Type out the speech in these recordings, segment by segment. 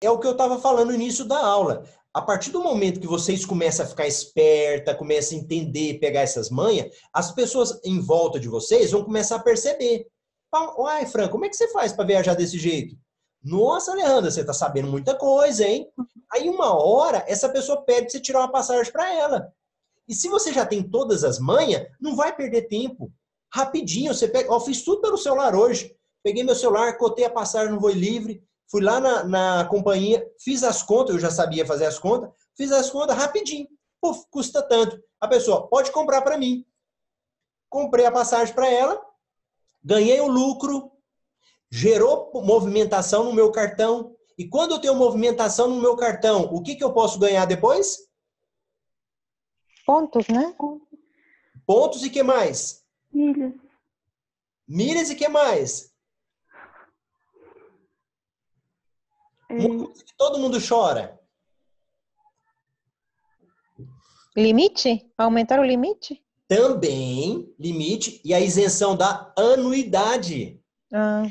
é o que eu estava falando no início da aula. A partir do momento que vocês começam a ficar esperta, começam a entender, pegar essas manhas, as pessoas em volta de vocês vão começar a perceber. Uai, Fran, como é que você faz para viajar desse jeito? Nossa, Alejandra, você está sabendo muita coisa, hein? Aí uma hora essa pessoa pede você tirar uma passagem para ela. E se você já tem todas as manhas, não vai perder tempo. Rapidinho, você pega. Ó, fiz tudo pelo celular hoje. Peguei meu celular, cotei a passagem no Voo Livre, Fui lá na, na companhia, fiz as contas, eu já sabia fazer as contas, fiz as contas rapidinho. Puf, custa tanto. A pessoa pode comprar para mim. Comprei a passagem para ela, ganhei o lucro, gerou movimentação no meu cartão. E quando eu tenho movimentação no meu cartão, o que, que eu posso ganhar depois? Pontos, né? Pontos e que mais? Milhas. Milhas e que mais? Que todo mundo chora. Limite? Aumentar o limite? Também, limite, e a isenção da anuidade. Ah,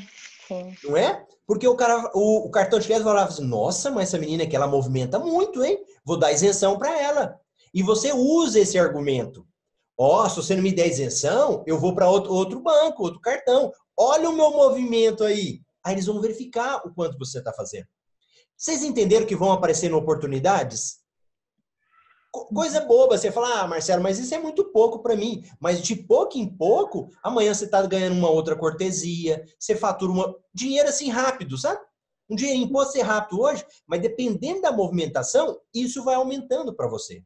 sim. Não é? Porque o, cara, o, o cartão de crédito falava assim, nossa, mas essa menina aqui, ela movimenta muito, hein? Vou dar isenção para ela. E você usa esse argumento. Ó, oh, se você não me der isenção, eu vou para outro, outro banco, outro cartão. Olha o meu movimento aí. Aí eles vão verificar o quanto você está fazendo. Vocês entenderam que vão aparecendo oportunidades? Coisa boba, você fala, ah, Marcelo, mas isso é muito pouco para mim. Mas de pouco em pouco, amanhã você está ganhando uma outra cortesia, você fatura uma... dinheiro assim rápido, sabe? Um dinheirinho pode ser rápido hoje, mas dependendo da movimentação, isso vai aumentando para você.